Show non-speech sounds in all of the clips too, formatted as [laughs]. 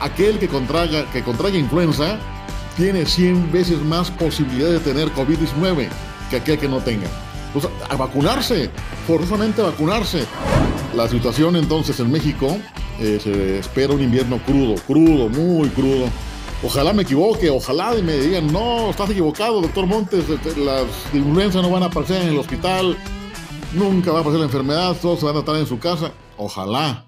aquel que contraiga, que contraiga influenza tiene 100 veces más posibilidad de tener COVID-19 que aquel que no tenga. Pues a vacunarse, forzosamente a vacunarse. La situación entonces en México eh, se espera un invierno crudo, crudo, muy crudo. Ojalá me equivoque, ojalá me digan, no, estás equivocado, doctor Montes, las influencias no van a aparecer en el hospital, nunca va a aparecer la enfermedad, todos se van a estar en su casa. Ojalá.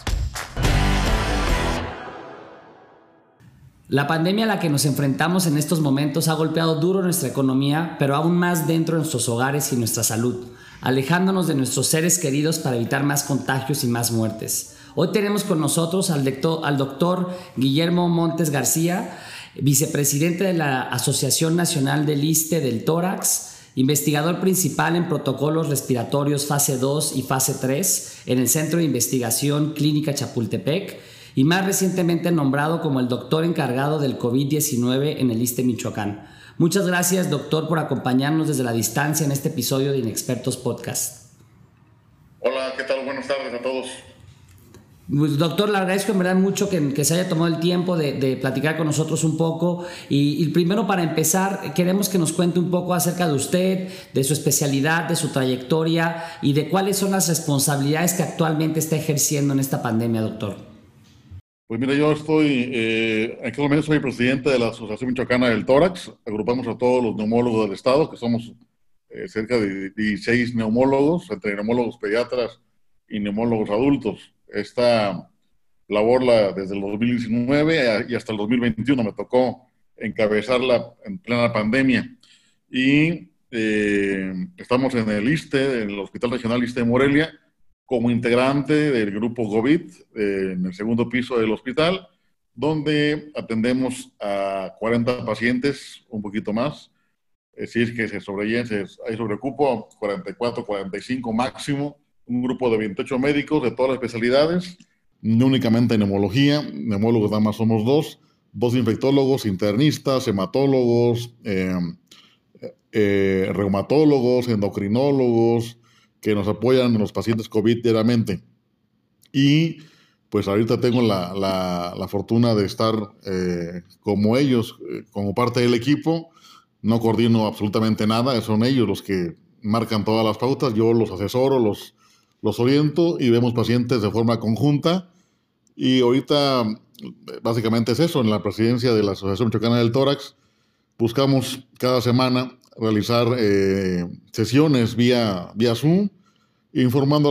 La pandemia a la que nos enfrentamos en estos momentos ha golpeado duro nuestra economía, pero aún más dentro de nuestros hogares y nuestra salud alejándonos de nuestros seres queridos para evitar más contagios y más muertes. Hoy tenemos con nosotros al, doctor Guillermo Montes García, vicepresidente de la Asociación Nacional del ISTE del Tórax, investigador principal en protocolos respiratorios fase 2 y fase 3 en el Centro de Investigación Clínica Chapultepec y más recientemente nombrado como el doctor encargado del COVID-19 en el ISTE Michoacán. Muchas gracias, doctor, por acompañarnos desde la distancia en este episodio de Inexpertos Podcast. Hola, ¿qué tal? Buenas tardes a todos. Pues, doctor, le agradezco en verdad mucho que, se haya tomado el tiempo de, platicar con nosotros un poco. Y, primero, para empezar, queremos que nos cuente un poco acerca de usted, de su especialidad, de su trayectoria y de cuáles son las responsabilidades que actualmente está ejerciendo en esta pandemia, doctor. Pues mira, yo estoy, eh, en aquel momento soy presidente de la Asociación Michoacana del Tórax. Agrupamos a todos los neumólogos del Estado, que somos eh, cerca de 16 neumólogos, entre neumólogos pediatras y neumólogos adultos. Esta labor la, desde el 2019 y hasta el 2021 me tocó encabezarla en plena pandemia. Y eh, estamos en el ISTE, en el Hospital Regional ISTE de Morelia, como integrante del grupo COVID eh, en el segundo piso del hospital, donde atendemos a 40 pacientes, un poquito más. Eh, si es que se sobrelleven, hay sobrecupo, 44, 45 máximo. Un grupo de 28 médicos de todas las especialidades, no únicamente en neumología, neumólogos nada más somos dos, dos infectólogos, internistas, hematólogos, eh, reumatólogos, endocrinólogos, que nos apoyan los pacientes COVID diariamente. Y pues ahorita tengo la, la, fortuna de estar eh, como ellos, eh, como parte del equipo. No coordino absolutamente nada, son ellos los que marcan todas las pautas, yo los asesoro, los, los oriento y vemos pacientes de forma conjunta. Y ahorita básicamente es eso, en la presidencia de la Asociación Michoacana del Tórax, buscamos cada semana realizar eh, sesiones vía, vía Zoom, informando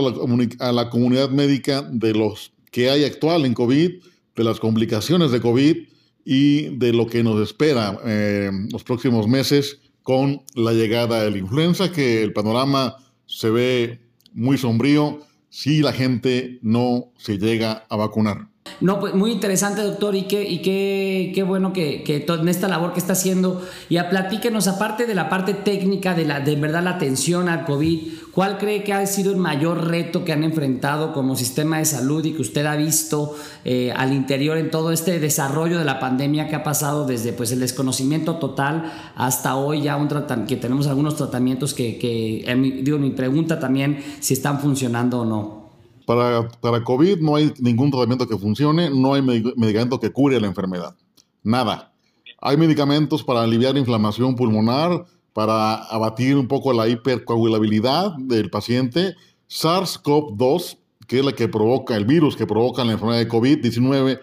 a la, comunidad médica de los que hay actual en COVID, de las complicaciones de COVID y de lo que nos espera eh, los próximos meses con la llegada de la influenza, que el panorama se ve muy sombrío si la gente no se llega a vacunar. No, pues muy interesante, doctor, y qué, y qué, qué bueno que, que en esta labor que está haciendo. Y a platíquenos, aparte de la parte técnica, de, la, de verdad la atención al COVID, ¿cuál cree que ha sido el mayor reto que han enfrentado como sistema de salud y que usted ha visto eh, al interior en todo este desarrollo de la pandemia que ha pasado desde pues, el desconocimiento total hasta hoy ya un que tenemos algunos tratamientos que, que digo, mi pregunta también si están funcionando o no? Para, para COVID no hay ningún tratamiento que funcione, no hay medicamento que cure la enfermedad. Nada. Hay medicamentos para aliviar inflamación pulmonar, para abatir un poco la hipercoagulabilidad del paciente. SARS-CoV-2, que es la que provoca, el virus que provoca la enfermedad de COVID-19,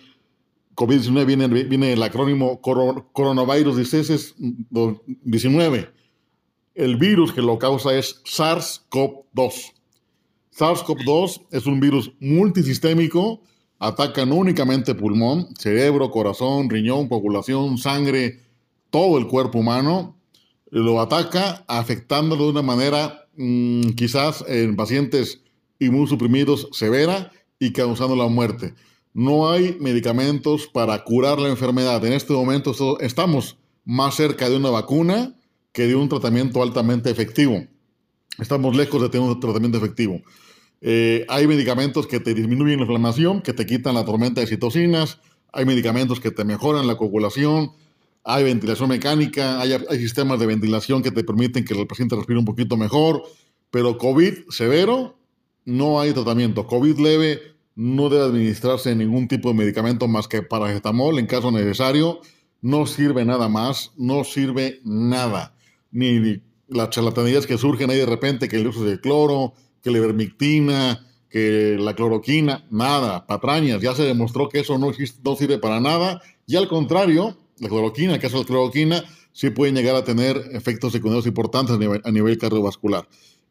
COVID-19 viene, viene el acrónimo coronavirus disease 19. El virus que lo causa es SARS-CoV-2. SARS-CoV-2 es un virus multisistémico, ataca no únicamente pulmón, cerebro, corazón, riñón, población, sangre, todo el cuerpo humano. Lo ataca afectándolo de una manera mm, quizás en pacientes inmunosuprimidos severa y causando la muerte. No hay medicamentos para curar la enfermedad. En este momento estamos más cerca de una vacuna que de un tratamiento altamente efectivo. Estamos lejos de tener un tratamiento efectivo. Eh, hay medicamentos que te disminuyen la inflamación, que te quitan la tormenta de citocinas, hay medicamentos que te mejoran la coagulación, hay ventilación mecánica, hay, sistemas de ventilación que te permiten que el paciente respire un poquito mejor, pero COVID severo no hay tratamiento. COVID leve no debe administrarse ningún tipo de medicamento más que paracetamol en caso necesario. No sirve nada más, no sirve nada. Ni, las charlatanerías que surgen ahí de repente, que el uso de cloro, que la ivermectina, que la cloroquina, nada, patrañas. Ya se demostró que eso no, existe, no sirve para nada. Y al contrario, la cloroquina, que es la cloroquina, sí puede llegar a tener efectos secundarios importantes a a nivel cardiovascular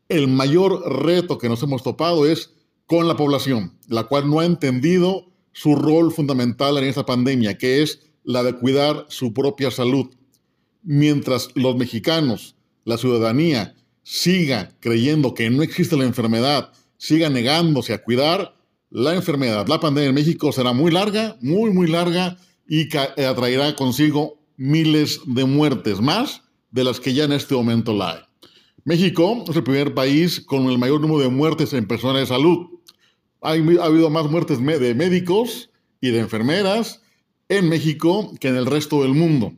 el mayor reto que nos hemos topado es con la población, la cual no ha entendido su rol fundamental en esta pandemia, que es la de cuidar su propia salud. Mientras los mexicanos, la ciudadanía, siga creyendo que no existe la enfermedad, siga negándose a cuidar, la enfermedad, la pandemia en México será muy larga, muy, muy larga y atraerá consigo miles de muertes, más de las que ya en este momento la hay. México es el primer país con el mayor número de muertes en personas de salud. Ha, habido más muertes de médicos y de enfermeras en México que en el resto del mundo.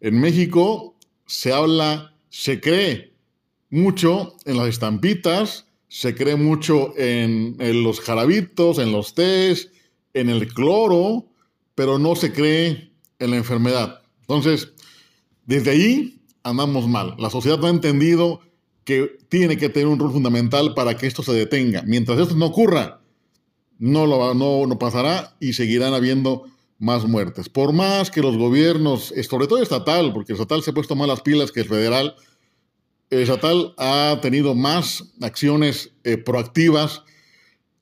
En México se habla, se cree mucho en las estampitas, se cree mucho en, los jarabitos, en los tés, en el cloro, pero no se cree en la enfermedad. Entonces, desde ahí andamos mal. La sociedad no ha entendido que tiene que tener un rol fundamental para que esto se detenga. Mientras esto no ocurra, no, lo, no, no pasará y seguirán habiendo más muertes. Por más que los gobiernos, sobre todo estatal, porque el estatal se ha puesto más las pilas que el federal, estatal ha tenido más acciones eh, proactivas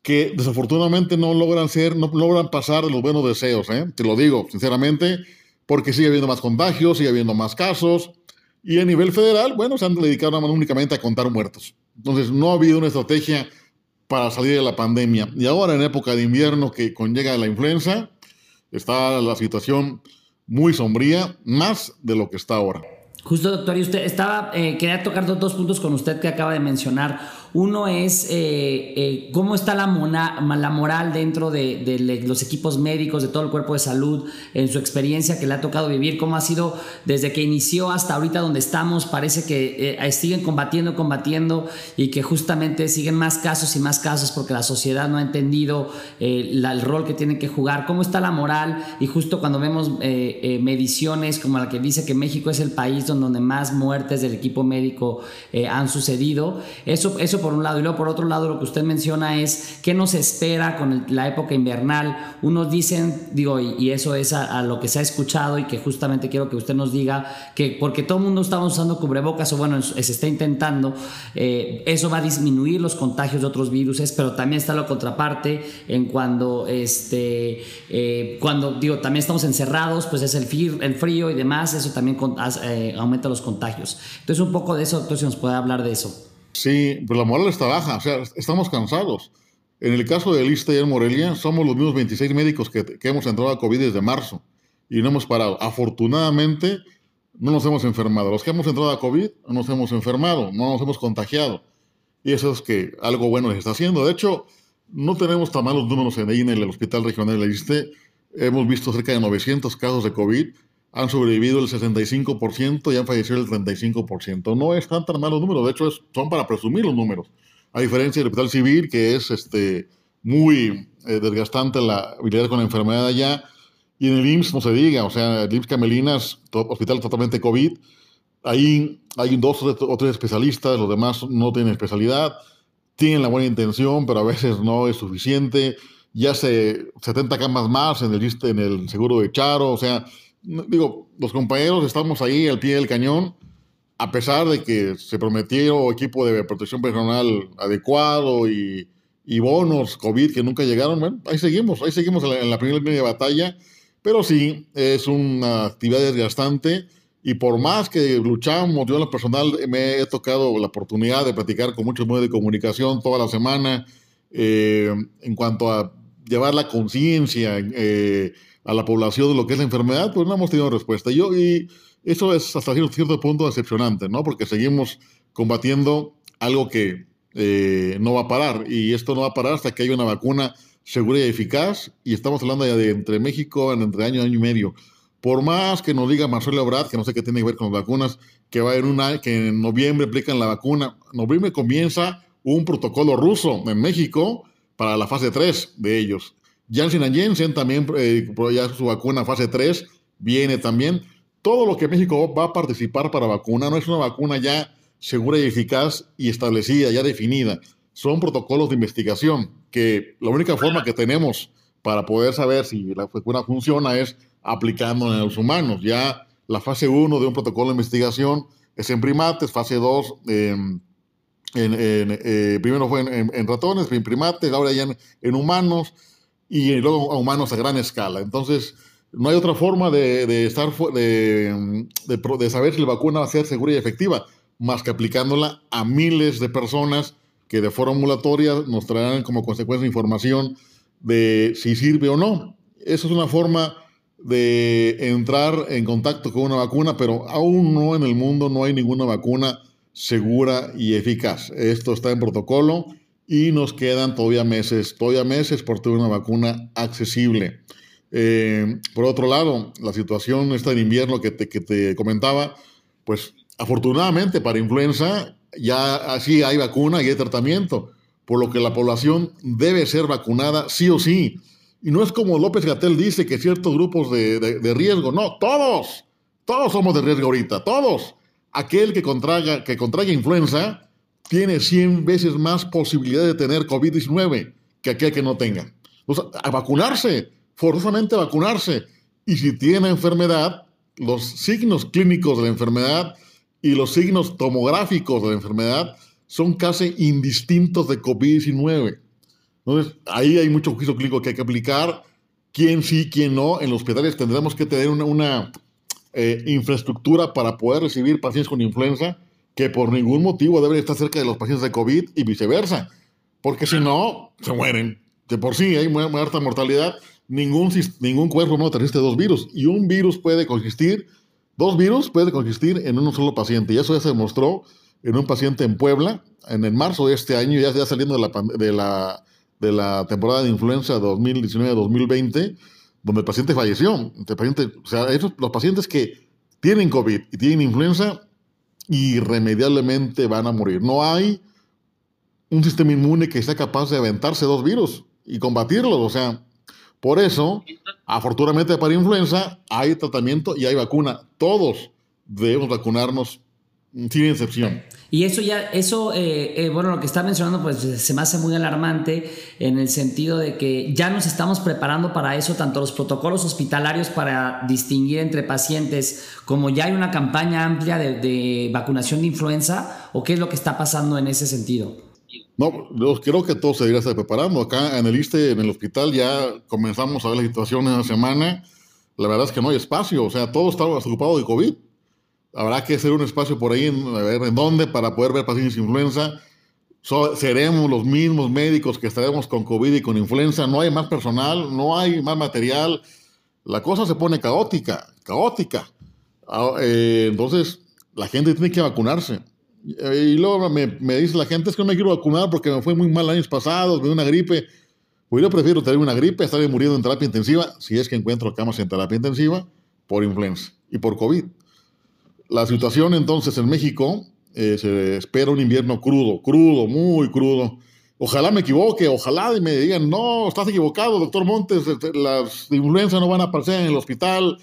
que desafortunadamente no logran ser, no logran pasar de los buenos deseos, ¿eh? te lo digo sinceramente, porque sigue habiendo más contagios, sigue habiendo más casos, y a nivel federal, bueno, se han dedicado únicamente a contar muertos. Entonces, no ha habido una estrategia para salir de la pandemia. Y ahora, en época de invierno que conlleva la influenza, está la situación muy sombría, más de lo que está ahora. Justo, doctor, y usted estaba, eh, quería tocar dos puntos con usted que acaba de mencionar. Uno es eh, eh, cómo está la, la moral dentro de, los equipos médicos, de todo el cuerpo de salud, en su experiencia que le ha tocado vivir, cómo ha sido desde que inició hasta ahorita donde estamos. Parece que eh, siguen combatiendo, combatiendo y que justamente siguen más casos y más casos porque la sociedad no ha entendido el rol que tienen que jugar. ¿Cómo está la moral? Y justo cuando vemos mediciones como la que dice que México es el país donde más muertes del equipo médico han sucedido, eso, eso por un lado. Y luego por otro lado lo que usted menciona es qué nos espera con la época invernal. Unos dicen, digo, y, eso es a, lo que se ha escuchado y que justamente quiero que usted nos diga que porque todo el mundo está usando cubrebocas o bueno, se está intentando, eh, eso va a disminuir los contagios de otros virus, pero también está la contraparte en cuando, este, eh, cuando digo, también estamos encerrados, pues es el, frío y demás, eso también eh, aumenta los contagios. Entonces un poco de eso, si nos puede hablar de eso. Sí, pues la moral está baja, o sea, estamos cansados. En el caso de Lista y en Morelia, somos los mismos 26 médicos que, hemos entrado a COVID desde marzo y no hemos parado. Afortunadamente, no nos hemos enfermado. Los que hemos entrado a COVID no nos hemos enfermado, no nos hemos contagiado. Y eso es que algo bueno se está haciendo. De hecho, no tenemos tan malos números en, en el Hospital Regional de Liste. Hemos visto cerca de 900 casos de COVID han sobrevivido el 65% y han fallecido el 35%. No es tan, tan malo número, de hecho son para presumir los números. A diferencia del hospital civil, que es este, muy eh, desgastante la habilidad con la enfermedad allá, y en el IMSS no se diga, o sea, el IMSS Camelinas, hospital totalmente COVID, ahí hay dos o tres especialistas, los demás no tienen especialidad, tienen la buena intención, pero a veces no es suficiente. Ya se 70 camas más en el, en el seguro de Charo, o sea, digo, los compañeros estamos ahí al pie del cañón, a pesar de que se prometió equipo de protección personal adecuado y, bonos COVID que nunca llegaron, bueno, ahí seguimos, ahí seguimos en la, primera línea de batalla, pero sí, es una actividad desgastante y por más que luchamos, yo en lo personal me he tocado la oportunidad de platicar con muchos medios de comunicación toda la semana eh, en cuanto a llevar la conciencia, eh, a la población de lo que es la enfermedad, pues no hemos tenido respuesta. Yo, y, Eso es hasta cierto punto decepcionante, ¿no? Porque seguimos combatiendo algo que eh, no va a parar. Y esto no va a parar hasta que haya una vacuna segura y eficaz. Y estamos hablando ya de entre México, entre año, año y medio. Por más que nos diga Marcelo Ebrard, que no sé qué tiene que ver con las vacunas, que va en una, que en noviembre aplican la vacuna. Noviembre comienza un protocolo ruso en México para la fase 3 de ellos. Janssen Jensen también, eh, ya su vacuna fase 3 viene también. Todo lo que México va a participar para vacuna no es una vacuna ya segura y eficaz y establecida, ya definida. Son protocolos de investigación que la única forma que tenemos para poder saber si la vacuna funciona es aplicando en los humanos. Ya la fase 1 de un protocolo de investigación es en primates, fase 2 en, primero fue en, ratones, en primates, ahora ya en, humanos y luego a humanos a gran escala. Entonces, no hay otra forma de, estar de, de, saber si la vacuna va a ser segura y efectiva más que aplicándola a miles de personas que de forma ambulatoria nos traerán como consecuencia información de si sirve o no. Eso es una forma de entrar en contacto con una vacuna, pero aún no en el mundo no hay ninguna vacuna segura y eficaz. Esto está en protocolo y nos quedan todavía meses, todavía meses por tener una vacuna accesible. Eh, por otro lado, la situación esta de invierno que te, que te comentaba, pues Afortunadamente para influenza ya así hay vacuna y hay tratamiento, por lo que la población debe ser vacunada sí o sí. Y no es como López Gatel dice que ciertos grupos de, riesgo, no, todos, todos somos de riesgo ahorita, todos. Aquel que contraiga, que contraiga influenza tiene 100 veces más posibilidad de tener COVID-19 que aquel que no tenga. Sea, a vacunarse, forzosamente a vacunarse. Y si tiene enfermedad, los signos clínicos de la enfermedad y los signos tomográficos de la enfermedad son casi indistintos de COVID-19. Entonces, ahí hay mucho juicio clínico que hay que aplicar. Quién sí, quién no. En los hospitales tendremos que tener una, eh, infraestructura para poder recibir pacientes con influenza que por ningún motivo deben estar cerca de los pacientes de COVID y viceversa. Porque si no, se mueren. De por sí hay muy, alta mortalidad. Ningún, ningún cuerpo no resiste dos virus. Y un virus puede consistir Dos virus pueden consistir en un solo paciente y eso ya se demostró en un paciente en Puebla en el marzo de este año, ya, ya saliendo de la, de, la, de la temporada de influenza 2019-2020, donde el paciente falleció. El paciente, o sea, esos, los pacientes que tienen COVID y tienen influenza, irremediablemente van a morir. No hay un sistema inmune que sea capaz de aventarse dos virus y combatirlos. O sea, por eso, afortunadamente para influenza hay tratamiento y hay vacuna. Todos debemos vacunarnos sin excepción. Y eso ya, eso, eh, eh, bueno, lo que está mencionando, pues se me hace muy alarmante en el sentido de que ya nos estamos preparando para eso, tanto los protocolos hospitalarios para distinguir entre pacientes, como ya hay una campaña amplia de, de vacunación de influenza, o qué es lo que está pasando en ese sentido. No, yo creo que todo se debería estar preparando. Acá en el ISTE, en el hospital, ya comenzamos a ver la situación en la semana. La verdad es que no hay espacio, o sea, todo está ocupado de COVID. Habrá que hacer un espacio por ahí, en, en dónde, para poder ver pacientes de influenza. seremos los mismos médicos que estaremos con COVID y con influenza. No hay más personal, no hay más material. La cosa se pone caótica, caótica. Ah, eh, entonces, la gente tiene que vacunarse. Y luego me, dice la gente, es que no me quiero vacunar porque me fue muy mal años pasados, me dio una gripe. Pues yo prefiero tener una gripe, estar muriendo en terapia intensiva, si es que encuentro camas en terapia intensiva, por influenza y por COVID. La situación entonces en México, eh, se espera un invierno crudo, crudo, muy crudo. Ojalá me equivoque, ojalá me digan, no, estás equivocado, doctor Montes, este, las influencias no van a aparecer en el hospital,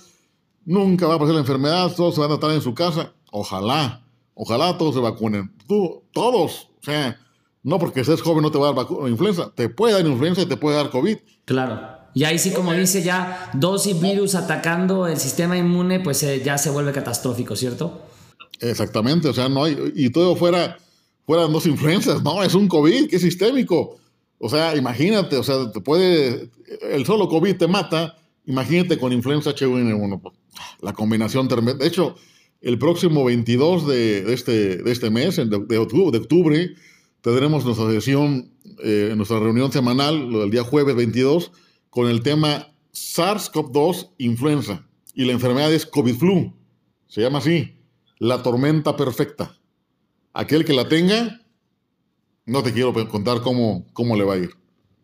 nunca va a aparecer la enfermedad, todos se van a estar en su casa. Ojalá, Ojalá todos se vacunen. Tú, todos. O sea, no porque seas joven no te va a dar influenza. Te puede dar influenza y te puede dar COVID. Claro. Y ahí sí, como dice ya, dos virus atacando el sistema inmune, pues eh, ya se vuelve catastrófico, ¿cierto? Exactamente. O sea, no hay. Y todo fuera. Fueran dos influencias. No, es un COVID que es sistémico. O sea, imagínate, o sea, te puede. El solo COVID te mata. Imagínate con influenza H1N1. Pues, la combinación. De hecho, el próximo 22 de, este, de este mes, de, octubre, tendremos nuestra sesión, eh, nuestra reunión semanal, lo del día jueves 22, con el tema SARS-CoV-2 influenza. Y la enfermedad es COVID-flu. Se llama así, la tormenta perfecta. Aquel que la tenga, no te quiero contar cómo, cómo le va a ir.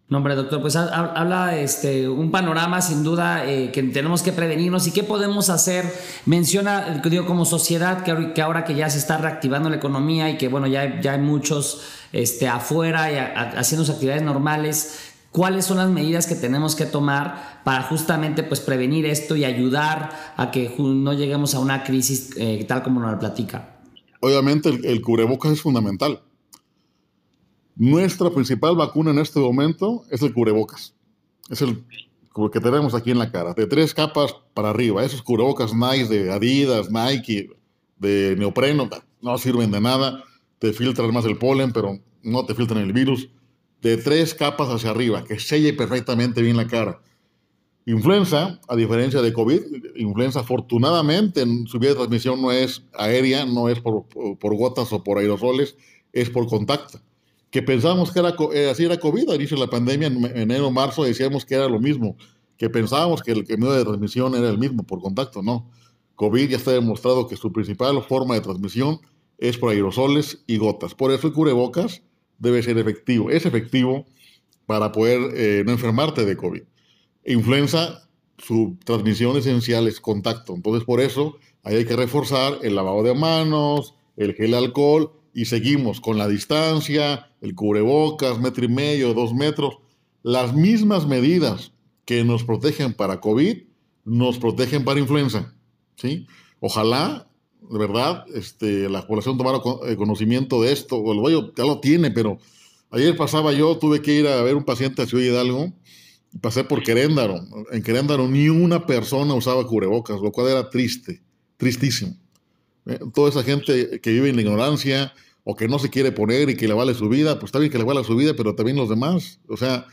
No, hombre, doctor, pues habla este, un panorama sin duda eh, que tenemos que prevenirnos y qué podemos hacer. Menciona, digo, como sociedad, que, ahora que ya se está reactivando la economía y que, bueno, ya, ya hay muchos este, afuera y haciendo sus actividades normales, ¿cuáles son las medidas que tenemos que tomar para justamente pues, prevenir esto y ayudar a que no lleguemos a una crisis eh, tal como nos la platica? Obviamente el, el cubrebocas es fundamental nuestra principal vacuna en este momento es el cubrebocas. Es el que tenemos aquí en la cara, de tres capas para arriba. Esos cubrebocas Nike de Adidas, Nike, de neopreno, no sirven de nada. Te filtran más el polen, pero no te filtran el virus. De tres capas hacia arriba, que selle perfectamente bien la cara. Influenza, a diferencia de COVID, influenza afortunadamente en su vía de transmisión no es aérea, no es por, por gotas o por aerosoles, es por contacto que pensábamos que era, eh, así era COVID, al inicio de la pandemia, en enero, marzo, decíamos que era lo mismo, que pensábamos que el medio de transmisión era el mismo por contacto, no. COVID ya está demostrado que su principal forma de transmisión es por aerosoles y gotas. Por eso el cubrebocas debe ser efectivo. Es efectivo para poder eh, no enfermarte de COVID. Influenza, su transmisión esencial es contacto. Entonces, por eso hay que reforzar el lavado de manos, el gel alcohol y seguimos con la distancia, el cubrebocas, metro y medio, dos metros. Las mismas medidas que nos protegen para COVID nos protegen para influenza. ¿sí? Ojalá, de verdad, este, la población tomara eh, conocimiento de esto. O el bollo ya lo tiene, pero ayer pasaba yo, tuve que ir a ver un paciente a Ciudad Hidalgo. Pasé por Queréndaro. En Queréndaro ni una persona usaba cubrebocas, lo cual era triste, tristísimo. Eh, toda esa gente que vive en la ignorancia, o que no se quiere poner y que le vale su vida, pues está bien que le vale su vida, pero también los demás. O sea,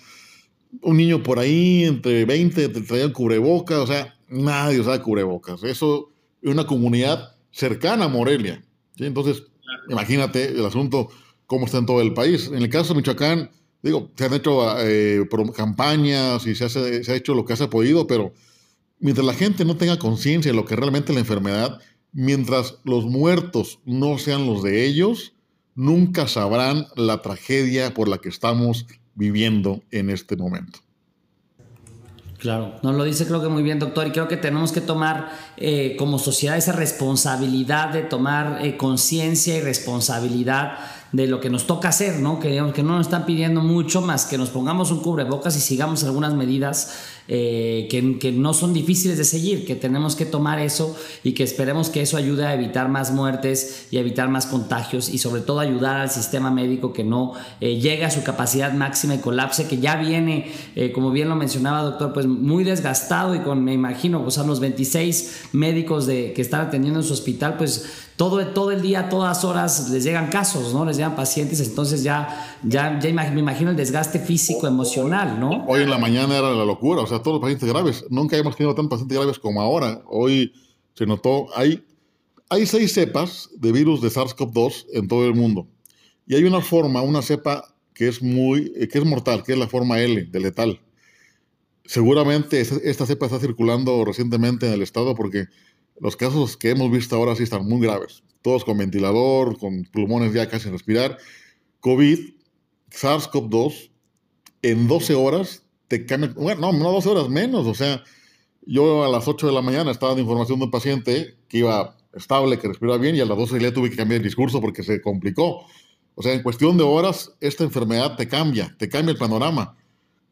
un niño por ahí entre 20 te traían cubrebocas, o sea, nadie usa cubrebocas. Eso es una comunidad cercana a Morelia. Entonces, imagínate el asunto, cómo está en todo el país. En el caso de Michoacán, digo, se han hecho eh, campañas y se, se ha hecho lo que se ha podido, pero mientras la gente no tenga conciencia de lo que realmente es la enfermedad, mientras los muertos no sean los de ellos, nunca sabrán la tragedia por la que estamos viviendo en este momento. Claro, nos lo dice creo que muy bien, doctor, y creo que tenemos que tomar eh, como sociedad esa responsabilidad de tomar eh, conciencia y responsabilidad de lo que nos toca hacer, ¿no? Que, que no nos están pidiendo mucho más que nos pongamos un cubrebocas y sigamos algunas medidas eh, que, no son difíciles de seguir, que tenemos que tomar eso y que esperemos que eso ayude a evitar más muertes y a evitar más contagios y sobre todo ayudar al sistema médico que no eh, llegue a su capacidad máxima y colapse, que ya viene, eh, como bien lo mencionaba doctor, pues muy desgastado y con, me imagino, pues a los 26 médicos de, que están atendiendo en su hospital, pues todo, todo el día, todas horas les llegan casos, ¿no? Les llegan pacientes, entonces ya, ya, ya me imagino el desgaste físico, emocional, ¿no? Hoy en la mañana era la locura, o sea, todos los pacientes graves. Nunca hemos tenido tantos pacientes graves como ahora. Hoy se notó, hay, hay seis cepas de virus de SARS-CoV-2 en todo el mundo. Y hay una forma, una cepa que es muy, que es mortal, que es la forma L, de letal. Seguramente esta cepa está circulando recientemente en el estado porque los casos que hemos visto ahora sí están muy graves. Todos con ventilador, con pulmones ya casi sin respirar. COVID, SARS-CoV-2, en 12 horas te cambia. Bueno, no, no 12 horas menos. O sea, yo a las 8 de la mañana estaba dando información de un paciente que iba estable, que respiraba bien, y a las 12 ya tuve que cambiar el discurso porque se complicó. O sea, en cuestión de horas, esta enfermedad te cambia, te cambia el panorama.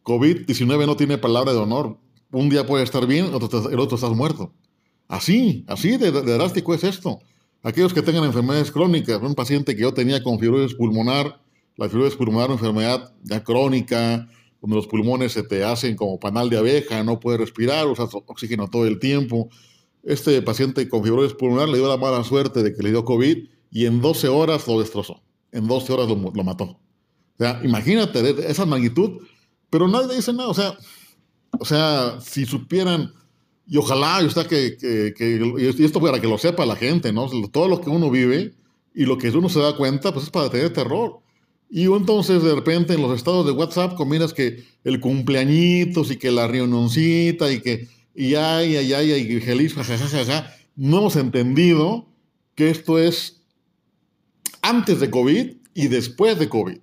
COVID-19 no tiene palabra de honor. Un día puede estar bien, el otro estás muerto. Así, así de, drástico es esto. Aquellos que tengan enfermedades crónicas, un paciente que yo tenía con fibrosis pulmonar, la fibrosis pulmonar una enfermedad ya crónica, donde los pulmones se te hacen como panal de abeja, no puedes respirar, usas oxígeno todo el tiempo. Este paciente con fibrosis pulmonar le dio la mala suerte de que le dio COVID y en 12 horas lo destrozó. En 12 horas lo, lo mató. O sea, imagínate esa magnitud, pero nadie dice nada. O sea, o sea si supieran y ojalá, y, está que, que, y esto para que lo sepa la gente, ¿no? Todo lo que uno vive y lo que uno se da cuenta, pues es para tener terror. Y entonces de repente en los estados de WhatsApp combinas que el cumpleañitos y que la reunioncita y que y ay, ay, ay, y feliz, jajajaja. no hemos entendido que esto es antes de COVID y después de COVID.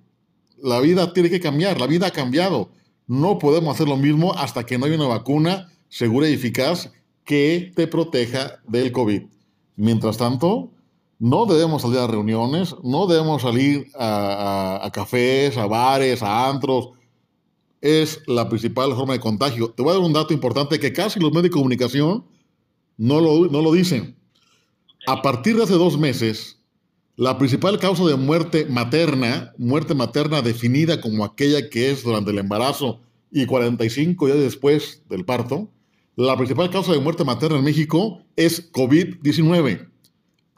La vida tiene que cambiar, la vida ha cambiado. No podemos hacer lo mismo hasta que no haya una vacuna segura y eficaz que te proteja del COVID. Mientras tanto, no debemos salir a reuniones, no debemos salir a, cafés, a bares, a antros. Es la principal forma de contagio. Te voy a dar un dato importante que casi los medios de comunicación no lo, no lo dicen. A partir de hace dos meses, la principal causa de muerte materna, muerte materna definida como aquella que es durante el embarazo y 45 días después del parto, la principal causa de muerte materna en México es COVID-19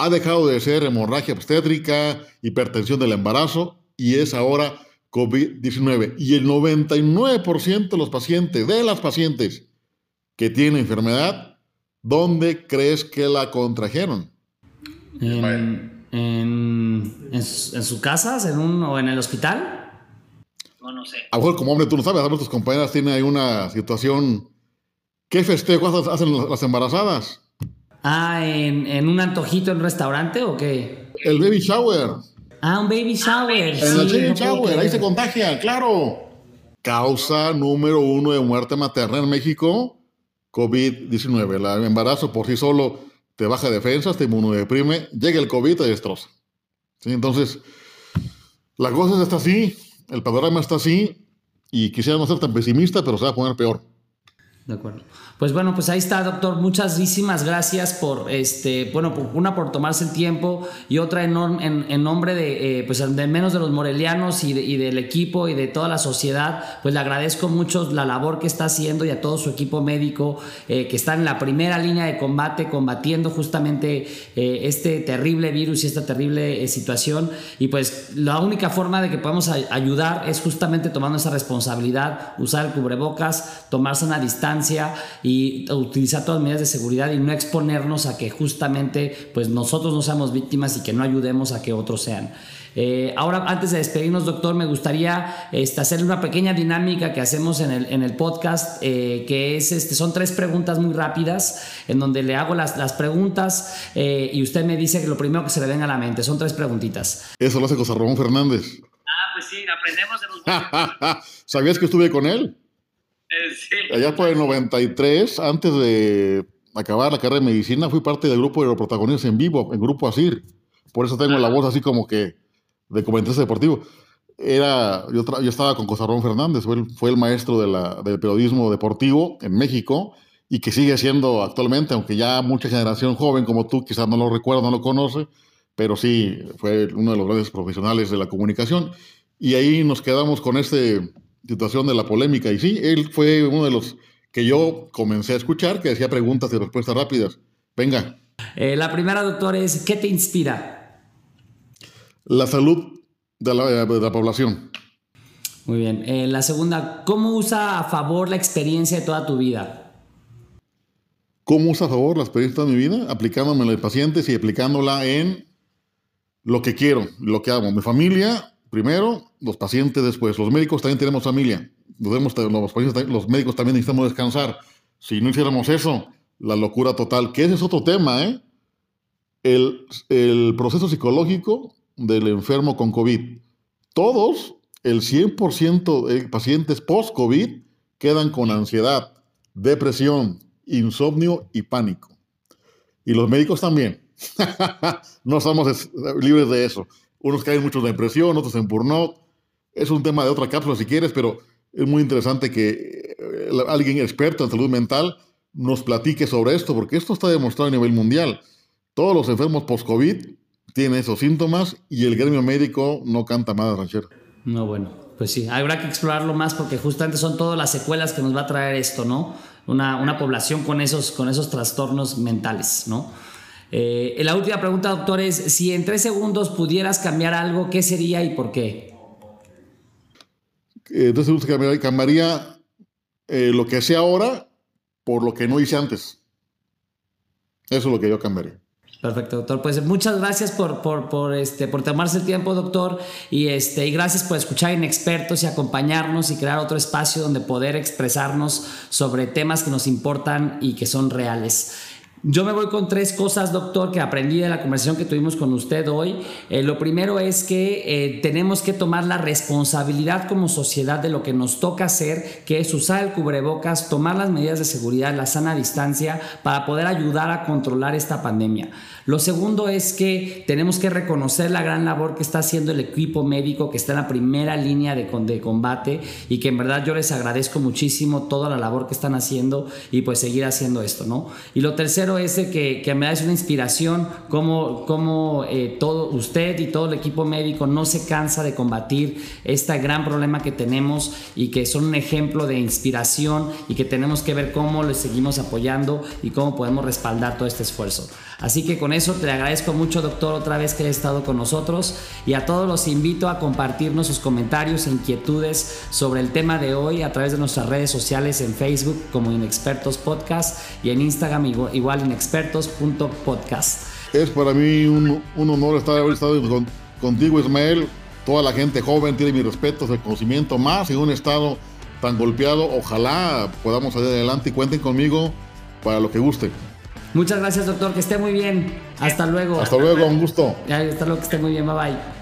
ha dejado de ser hemorragia obstétrica, hipertensión del embarazo y es ahora COVID-19. Y el 99% de los pacientes, de las pacientes que tienen enfermedad, ¿dónde crees que la contrajeron? ¿En, en, su casa en un, o en el hospital? No, no sé. A lo mejor como hombre tú no sabes, a tus compañeras tienen ahí una situación... ¿Qué festejos hacen las embarazadas? Ah, ¿en, un antojito en un restaurante o qué? El baby shower. Ah, un baby shower. En el baby shower, ahí se contagia, claro. Causa número uno de muerte materna en México, COVID-19. El embarazo por sí solo te baja defensas, te inmunodeprime, llega el COVID, te destroza. Entonces, la cosa está así, el panorama está así, y quisiera no ser tan pesimista, pero se va a poner peor. De acuerdo. Pues bueno, pues ahí está, doctor. Muchísimas gracias por, este, bueno, una por tomarse el tiempo y otra en, en, nombre de, eh, pues de menos de los morelianos y, del equipo y de toda la sociedad, pues le agradezco mucho la labor que está haciendo y a todo su equipo médico eh, que está en la primera línea de combate, combatiendo justamente eh, este terrible virus y esta terrible situación. Y pues la única forma de que podamos ayudar es justamente tomando esa responsabilidad, usar el cubrebocas, tomarse una distancia y y utilizar todas las medidas de seguridad y no exponernos a que justamente pues nosotros no seamos víctimas y que no ayudemos a que otros sean. Eh, ahora, antes de despedirnos, doctor, me gustaría este, hacerle una pequeña dinámica que hacemos en el, en el podcast, eh, que es, este, son tres preguntas muy rápidas, en donde le hago las, las preguntas eh, y usted me dice que lo primero que se le venga a la mente. Son tres preguntitas. Eso lo hace José Ramón Fernández. Ah, pues sí, aprendemos de los... [laughs] ¿Sabías que estuve con él? Allá por el 93, antes de acabar la carrera de medicina, fui parte del grupo de los protagonistas en vivo, en grupo ASIR. Por eso tengo la voz así como que de comentarista deportivo. Era, yo, yo estaba con Cosarrón Fernández, fue el, fue el maestro de la, del periodismo deportivo en México y que sigue siendo actualmente, aunque ya mucha generación joven como tú quizás no lo recuerda, no lo conoce, pero sí fue uno de los grandes profesionales de la comunicación. Y ahí nos quedamos con este situación de la polémica. Y sí, él fue uno de los que yo comencé a escuchar, que hacía preguntas y respuestas rápidas. Venga. Eh, la primera, doctor, es, ¿qué te inspira? La salud de la, población. Muy bien. Eh, la segunda, ¿cómo usa a favor la experiencia de toda tu vida? ¿Cómo usa a favor la experiencia de mi vida? Aplicándome en los pacientes y aplicándola en lo que quiero, lo que hago. Mi familia, primero, los pacientes después. Los médicos también tenemos familia. Los, los, médicos también necesitamos descansar. Si no hiciéramos eso, la locura total, que ese es otro tema, ¿eh? El, el proceso psicológico del enfermo con COVID. Todos, el 100% de pacientes post-COVID quedan con ansiedad, depresión, insomnio y pánico. Y los médicos también. [laughs] no estamos libres de eso. Unos caen mucho en depresión, otros en burnout. Es un tema de otra cápsula si quieres, pero es muy interesante que eh, alguien experto en salud mental nos platique sobre esto, porque esto está demostrado a nivel mundial. Todos los enfermos post-COVID tienen esos síntomas y el gremio médico no canta más ranchero. No, bueno, pues sí, habrá que explorarlo más porque justamente son todas las secuelas que nos va a traer esto, ¿no? Una, una población con esos, con esos trastornos mentales, ¿no? Eh, la última pregunta, doctor, es si en tres segundos pudieras cambiar algo, ¿qué sería y por qué? Eh, entonces cambiaría, cambiaría eh, lo que sé ahora por lo que no hice antes. Eso es lo que yo cambiaría. Perfecto, doctor. Pues muchas gracias por, por, este, por tomarse el tiempo, doctor. Y, este, y gracias por escuchar en expertos y acompañarnos y crear otro espacio donde poder expresarnos sobre temas que nos importan y que son reales. Yo me voy con tres cosas, doctor, que aprendí de la conversación que tuvimos con usted hoy. Eh, lo primero es que eh, tenemos que tomar la responsabilidad como sociedad de lo que nos toca hacer, que es usar el cubrebocas, tomar las medidas de seguridad, la sana distancia, para poder ayudar a controlar esta pandemia. Lo segundo es que tenemos que reconocer la gran labor que está haciendo el equipo médico, que está en la primera línea de, de combate y que en verdad yo les agradezco muchísimo toda la labor que están haciendo y pues seguir haciendo esto, ¿no? Y lo tercero es que, que me da una inspiración, como, como eh, todo usted y todo el equipo médico no se cansa de combatir este gran problema que tenemos y que son un ejemplo de inspiración y que tenemos que ver cómo les seguimos apoyando y cómo podemos respaldar todo este esfuerzo. Así que con eso te agradezco mucho, doctor, otra vez que haya estado con nosotros y a todos los invito a compartirnos sus comentarios e inquietudes sobre el tema de hoy a través de nuestras redes sociales en Facebook como Inexpertos Podcast y en Instagram igual inexpertos.podcast. Es para mí un, honor estar haber estado contigo, Ismael. Toda la gente joven tiene mi respeto, el conocimiento más en un estado tan golpeado. Ojalá podamos salir adelante y cuenten conmigo para lo que guste. Muchas gracias, doctor. Que esté muy bien. Hasta luego. Hasta luego, un gusto. Hasta luego, que esté muy bien. Bye bye.